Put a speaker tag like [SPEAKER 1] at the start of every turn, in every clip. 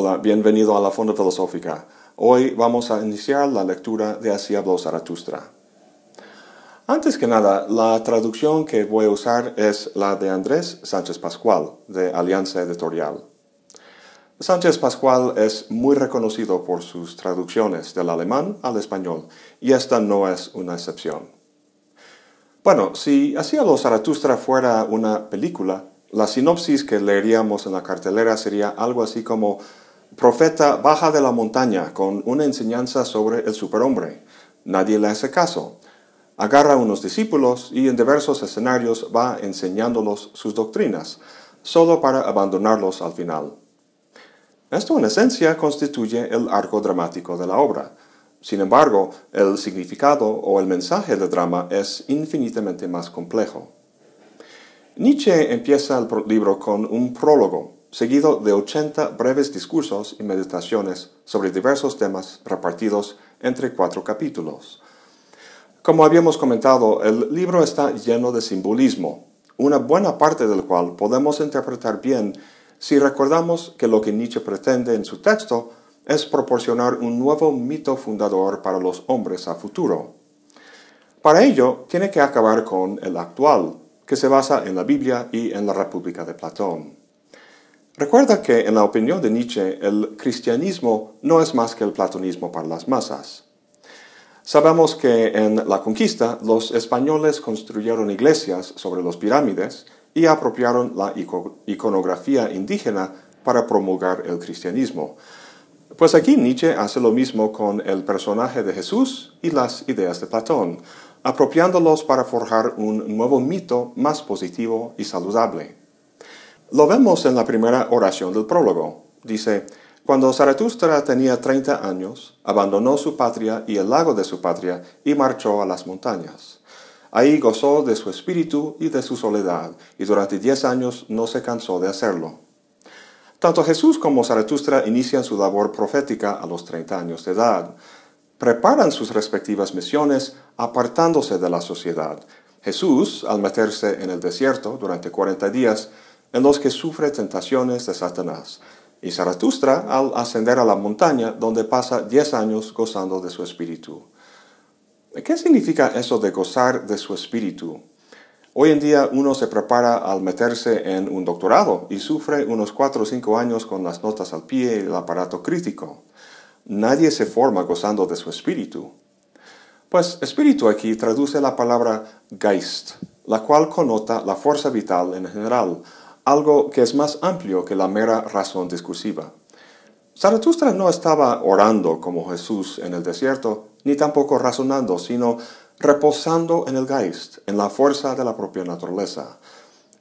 [SPEAKER 1] Hola, bienvenido a la Fonda Filosófica. Hoy vamos a iniciar la lectura de Así habló Zaratustra. Antes que nada, la traducción que voy a usar es la de Andrés Sánchez Pascual, de Alianza Editorial. Sánchez Pascual es muy reconocido por sus traducciones del alemán al español, y esta no es una excepción. Bueno, si Así habló Zaratustra fuera una película, la sinopsis que leeríamos en la cartelera sería algo así como Profeta baja de la montaña con una enseñanza sobre el superhombre. Nadie le hace caso. Agarra a unos discípulos y en diversos escenarios va enseñándolos sus doctrinas, solo para abandonarlos al final. Esto en esencia constituye el arco dramático de la obra. Sin embargo, el significado o el mensaje del drama es infinitamente más complejo. Nietzsche empieza el libro con un prólogo, seguido de 80 breves discursos y meditaciones sobre diversos temas repartidos entre cuatro capítulos. Como habíamos comentado, el libro está lleno de simbolismo, una buena parte del cual podemos interpretar bien si recordamos que lo que Nietzsche pretende en su texto es proporcionar un nuevo mito fundador para los hombres a futuro. Para ello, tiene que acabar con el actual, que se basa en la Biblia y en la República de Platón. Recuerda que en la opinión de Nietzsche el cristianismo no es más que el platonismo para las masas. Sabemos que en la conquista los españoles construyeron iglesias sobre los pirámides y apropiaron la iconografía indígena para promulgar el cristianismo. Pues aquí Nietzsche hace lo mismo con el personaje de Jesús y las ideas de Platón, apropiándolos para forjar un nuevo mito más positivo y saludable. Lo vemos en la primera oración del prólogo. Dice, cuando Zaratustra tenía 30 años, abandonó su patria y el lago de su patria y marchó a las montañas. Ahí gozó de su espíritu y de su soledad, y durante diez años no se cansó de hacerlo. Tanto Jesús como Zaratustra inician su labor profética a los 30 años de edad preparan sus respectivas misiones apartándose de la sociedad. Jesús, al meterse en el desierto durante 40 días, en los que sufre tentaciones de Satanás, y Zaratustra al ascender a la montaña donde pasa 10 años gozando de su espíritu. ¿Qué significa eso de gozar de su espíritu? Hoy en día uno se prepara al meterse en un doctorado y sufre unos 4 o 5 años con las notas al pie y el aparato crítico. Nadie se forma gozando de su espíritu. Pues espíritu aquí traduce la palabra Geist, la cual connota la fuerza vital en general, algo que es más amplio que la mera razón discursiva. Zaratustra no estaba orando como Jesús en el desierto, ni tampoco razonando, sino reposando en el Geist, en la fuerza de la propia naturaleza.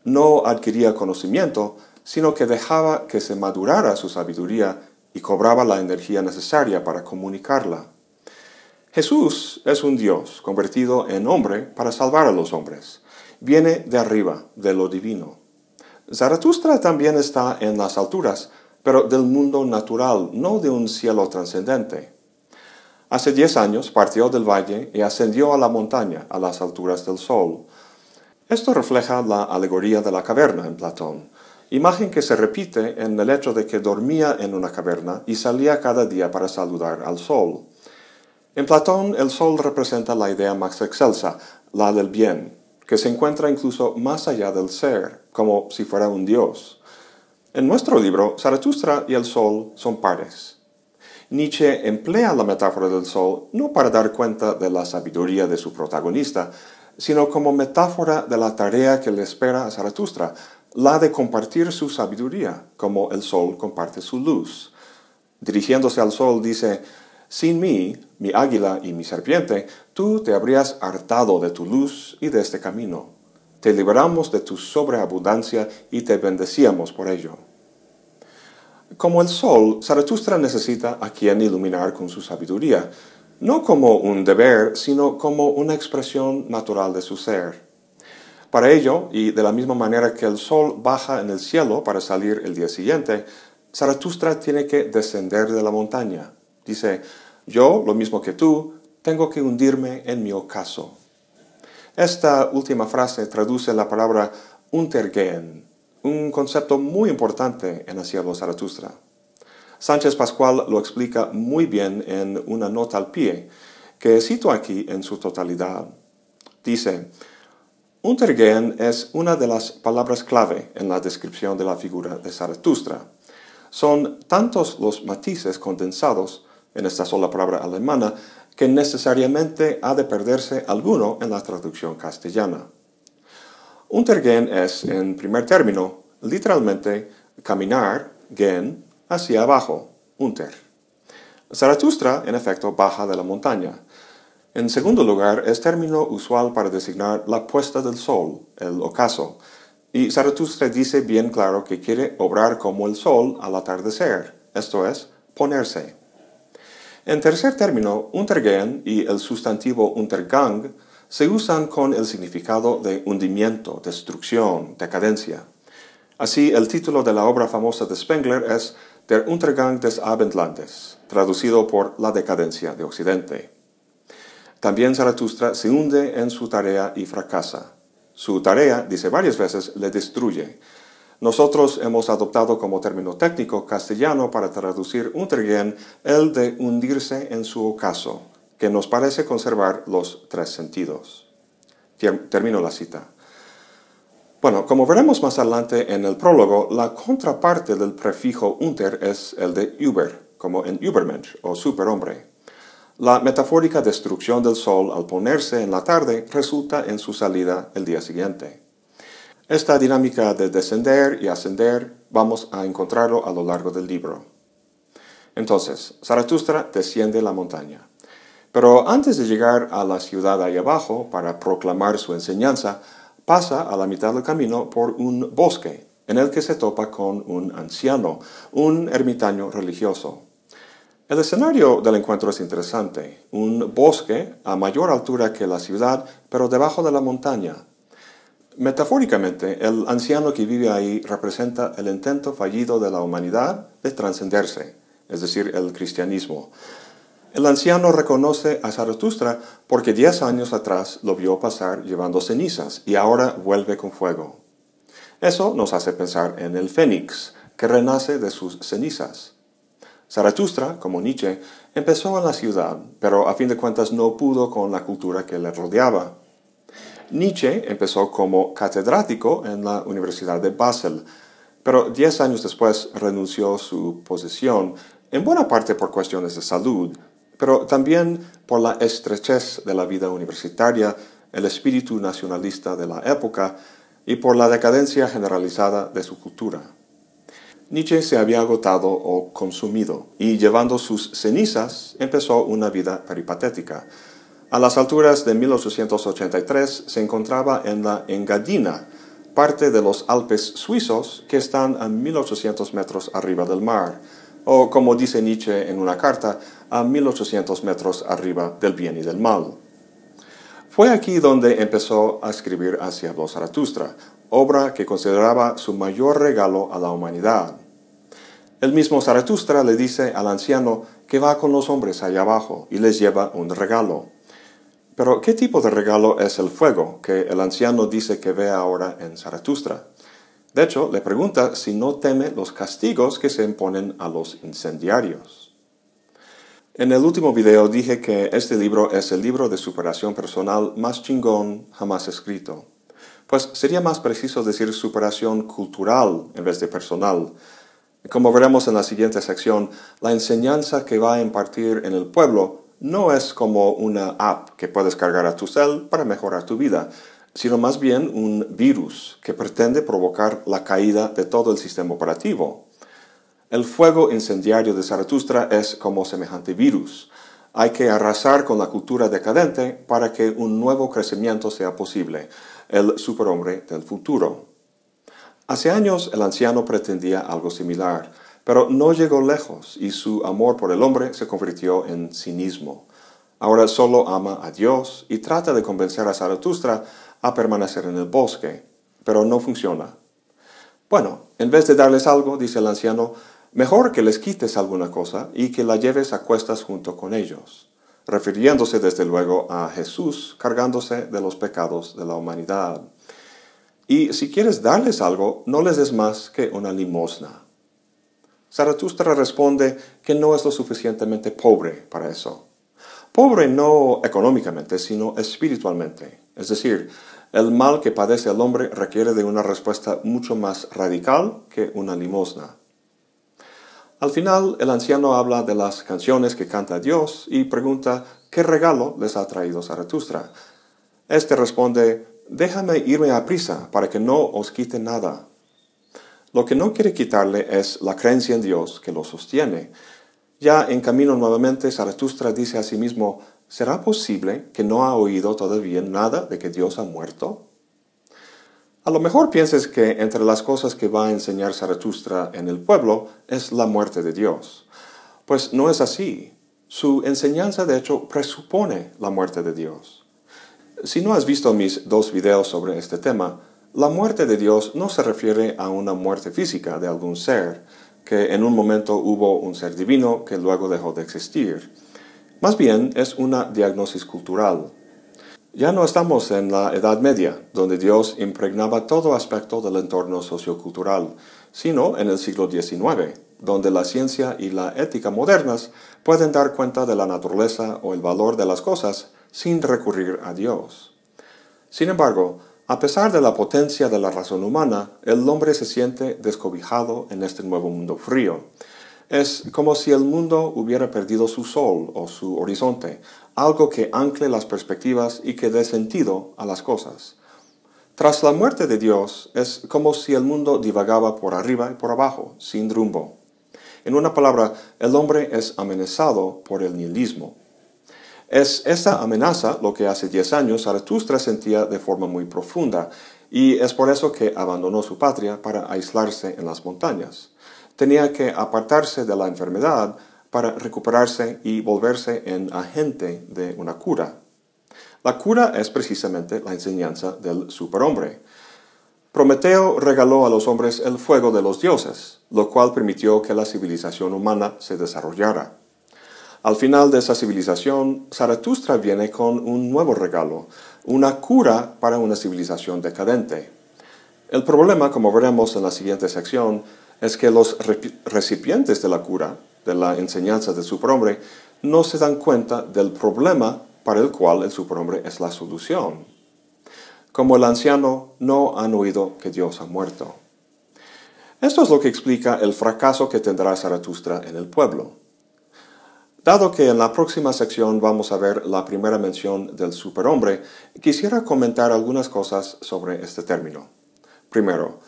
[SPEAKER 1] No adquiría conocimiento, sino que dejaba que se madurara su sabiduría y cobraba la energía necesaria para comunicarla. Jesús es un Dios convertido en hombre para salvar a los hombres. Viene de arriba, de lo divino. Zaratustra también está en las alturas, pero del mundo natural, no de un cielo trascendente. Hace diez años partió del valle y ascendió a la montaña, a las alturas del sol. Esto refleja la alegoría de la caverna en Platón, imagen que se repite en el hecho de que dormía en una caverna y salía cada día para saludar al sol. En Platón el sol representa la idea más excelsa, la del bien, que se encuentra incluso más allá del ser, como si fuera un dios. En nuestro libro, Zaratustra y el sol son pares. Nietzsche emplea la metáfora del sol no para dar cuenta de la sabiduría de su protagonista, sino como metáfora de la tarea que le espera a Zaratustra, la de compartir su sabiduría, como el sol comparte su luz. Dirigiéndose al sol dice, sin mí, mi águila y mi serpiente, tú te habrías hartado de tu luz y de este camino. Te liberamos de tu sobreabundancia y te bendecíamos por ello. Como el sol, Zaratustra necesita a quien iluminar con su sabiduría, no como un deber, sino como una expresión natural de su ser. Para ello, y de la misma manera que el sol baja en el cielo para salir el día siguiente, Zaratustra tiene que descender de la montaña. Dice, yo, lo mismo que tú, tengo que hundirme en mi ocaso. Esta última frase traduce la palabra untergehen, un concepto muy importante en el cielo Zaratustra. Sánchez Pascual lo explica muy bien en una nota al pie, que cito aquí en su totalidad. Dice, Untergehen es una de las palabras clave en la descripción de la figura de Zaratustra. Son tantos los matices condensados en esta sola palabra alemana que necesariamente ha de perderse alguno en la traducción castellana. Untergehen es, en primer término, literalmente caminar, gen, hacia abajo, unter. Zaratustra, en efecto, baja de la montaña. En segundo lugar, es término usual para designar la puesta del sol, el ocaso, y Zaratustra dice bien claro que quiere obrar como el sol al atardecer, esto es, ponerse. En tercer término, Untergehen y el sustantivo Untergang se usan con el significado de hundimiento, destrucción, decadencia. Así, el título de la obra famosa de Spengler es Der Untergang des Abendlandes, traducido por La decadencia de Occidente. También Zaratustra se hunde en su tarea y fracasa. Su tarea, dice varias veces, le destruye. Nosotros hemos adoptado como término técnico castellano para traducir Untergehen el de hundirse en su ocaso, que nos parece conservar los tres sentidos. Termino la cita. Bueno, como veremos más adelante en el prólogo, la contraparte del prefijo unter es el de über, como en Übermensch o superhombre. La metafórica destrucción del sol al ponerse en la tarde resulta en su salida el día siguiente. Esta dinámica de descender y ascender vamos a encontrarlo a lo largo del libro. Entonces, Zaratustra desciende la montaña. Pero antes de llegar a la ciudad ahí abajo para proclamar su enseñanza, pasa a la mitad del camino por un bosque en el que se topa con un anciano, un ermitaño religioso. El escenario del encuentro es interesante, un bosque a mayor altura que la ciudad, pero debajo de la montaña. Metafóricamente, el anciano que vive ahí representa el intento fallido de la humanidad de trascenderse, es decir, el cristianismo. El anciano reconoce a Zaratustra porque diez años atrás lo vio pasar llevando cenizas y ahora vuelve con fuego. Eso nos hace pensar en el fénix, que renace de sus cenizas. Zaratustra, como Nietzsche, empezó en la ciudad, pero a fin de cuentas no pudo con la cultura que le rodeaba. Nietzsche empezó como catedrático en la Universidad de Basel, pero diez años después renunció a su posición, en buena parte por cuestiones de salud, pero también por la estrechez de la vida universitaria, el espíritu nacionalista de la época y por la decadencia generalizada de su cultura. Nietzsche se había agotado o consumido y llevando sus cenizas empezó una vida peripatética. A las alturas de 1883 se encontraba en la Engadina, parte de los Alpes suizos que están a 1800 metros arriba del mar, o como dice Nietzsche en una carta, a 1800 metros arriba del bien y del mal. Fue aquí donde empezó a escribir hacia los Zaratustra, obra que consideraba su mayor regalo a la humanidad. El mismo Zaratustra le dice al anciano que va con los hombres allá abajo y les lleva un regalo. Pero, ¿qué tipo de regalo es el fuego que el anciano dice que ve ahora en Zaratustra? De hecho, le pregunta si no teme los castigos que se imponen a los incendiarios. En el último video dije que este libro es el libro de superación personal más chingón jamás escrito. Pues sería más preciso decir superación cultural en vez de personal. Como veremos en la siguiente sección, la enseñanza que va a impartir en el pueblo no es como una app que puedes cargar a tu cel para mejorar tu vida, sino más bien un virus que pretende provocar la caída de todo el sistema operativo. El fuego incendiario de Zaratustra es como semejante virus. Hay que arrasar con la cultura decadente para que un nuevo crecimiento sea posible, el superhombre del futuro. Hace años el anciano pretendía algo similar, pero no llegó lejos y su amor por el hombre se convirtió en cinismo. Ahora solo ama a Dios y trata de convencer a Zaratustra a permanecer en el bosque, pero no funciona. Bueno, en vez de darles algo, dice el anciano, mejor que les quites alguna cosa y que la lleves a cuestas junto con ellos, refiriéndose desde luego a Jesús cargándose de los pecados de la humanidad. Y si quieres darles algo, no les des más que una limosna. Zaratustra responde que no es lo suficientemente pobre para eso. Pobre no económicamente, sino espiritualmente. Es decir, el mal que padece el hombre requiere de una respuesta mucho más radical que una limosna. Al final, el anciano habla de las canciones que canta Dios y pregunta qué regalo les ha traído Zaratustra. Este responde, déjame irme a prisa para que no os quite nada. Lo que no quiere quitarle es la creencia en Dios que lo sostiene. Ya en camino nuevamente, Zaratustra dice a sí mismo, ¿será posible que no ha oído todavía nada de que Dios ha muerto? A lo mejor pienses que entre las cosas que va a enseñar Zaratustra en el pueblo es la muerte de Dios. Pues no es así. Su enseñanza de hecho presupone la muerte de Dios. Si no has visto mis dos videos sobre este tema, la muerte de Dios no se refiere a una muerte física de algún ser, que en un momento hubo un ser divino que luego dejó de existir. Más bien es una diagnosis cultural. Ya no estamos en la Edad Media, donde Dios impregnaba todo aspecto del entorno sociocultural, sino en el siglo XIX, donde la ciencia y la ética modernas pueden dar cuenta de la naturaleza o el valor de las cosas sin recurrir a Dios. Sin embargo, a pesar de la potencia de la razón humana, el hombre se siente descobijado en este nuevo mundo frío. Es como si el mundo hubiera perdido su sol o su horizonte, algo que ancle las perspectivas y que dé sentido a las cosas. Tras la muerte de Dios, es como si el mundo divagaba por arriba y por abajo, sin rumbo. En una palabra, el hombre es amenazado por el nihilismo. Es esta amenaza lo que hace diez años Zaratustra sentía de forma muy profunda, y es por eso que abandonó su patria para aislarse en las montañas. Tenía que apartarse de la enfermedad para recuperarse y volverse en agente de una cura. La cura es precisamente la enseñanza del superhombre. Prometeo regaló a los hombres el fuego de los dioses, lo cual permitió que la civilización humana se desarrollara. Al final de esa civilización, Zaratustra viene con un nuevo regalo, una cura para una civilización decadente. El problema, como veremos en la siguiente sección, es que los recipientes de la cura, de la enseñanza del superhombre, no se dan cuenta del problema para el cual el superhombre es la solución. Como el anciano, no han oído que Dios ha muerto. Esto es lo que explica el fracaso que tendrá Zaratustra en el pueblo. Dado que en la próxima sección vamos a ver la primera mención del superhombre, quisiera comentar algunas cosas sobre este término. Primero,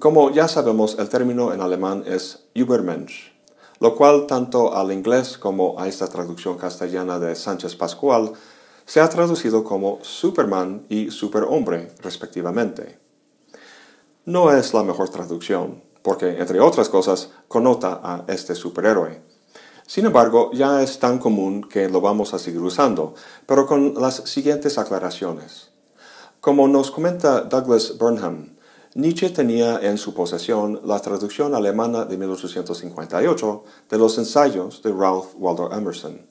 [SPEAKER 1] como ya sabemos, el término en alemán es Übermensch, lo cual tanto al inglés como a esta traducción castellana de Sánchez Pascual se ha traducido como Superman y Superhombre, respectivamente. No es la mejor traducción, porque, entre otras cosas, connota a este superhéroe. Sin embargo, ya es tan común que lo vamos a seguir usando, pero con las siguientes aclaraciones. Como nos comenta Douglas Burnham, Nietzsche tenía en su posesión la traducción alemana de 1858 de los ensayos de Ralph Waldo Emerson.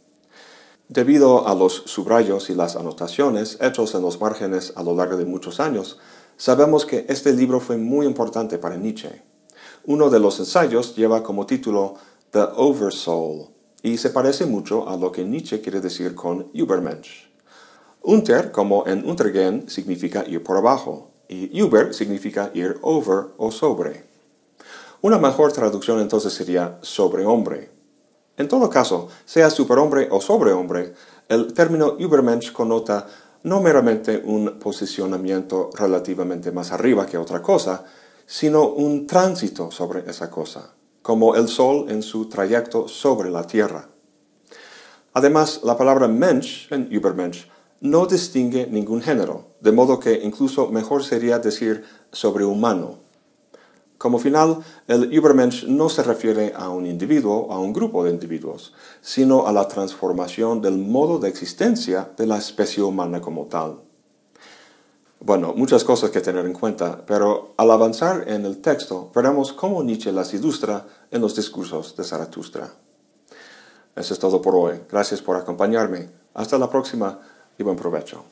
[SPEAKER 1] Debido a los subrayos y las anotaciones hechos en los márgenes a lo largo de muchos años, sabemos que este libro fue muy importante para Nietzsche. Uno de los ensayos lleva como título the oversoul, y se parece mucho a lo que Nietzsche quiere decir con Übermensch. Unter, como en Untergehen, significa ir por abajo, y Über significa ir over o sobre. Una mejor traducción entonces sería sobrehombre. En todo caso, sea superhombre o sobrehombre, el término Übermensch connota no meramente un posicionamiento relativamente más arriba que otra cosa, sino un tránsito sobre esa cosa como el Sol en su trayecto sobre la Tierra. Además, la palabra Mensch en Übermensch no distingue ningún género, de modo que incluso mejor sería decir sobrehumano. Como final, el Übermensch no se refiere a un individuo a un grupo de individuos, sino a la transformación del modo de existencia de la especie humana como tal. Bueno, muchas cosas que tener en cuenta, pero al avanzar en el texto veremos cómo Nietzsche las ilustra en los discursos de Zaratustra. Eso es todo por hoy. Gracias por acompañarme. Hasta la próxima y buen provecho.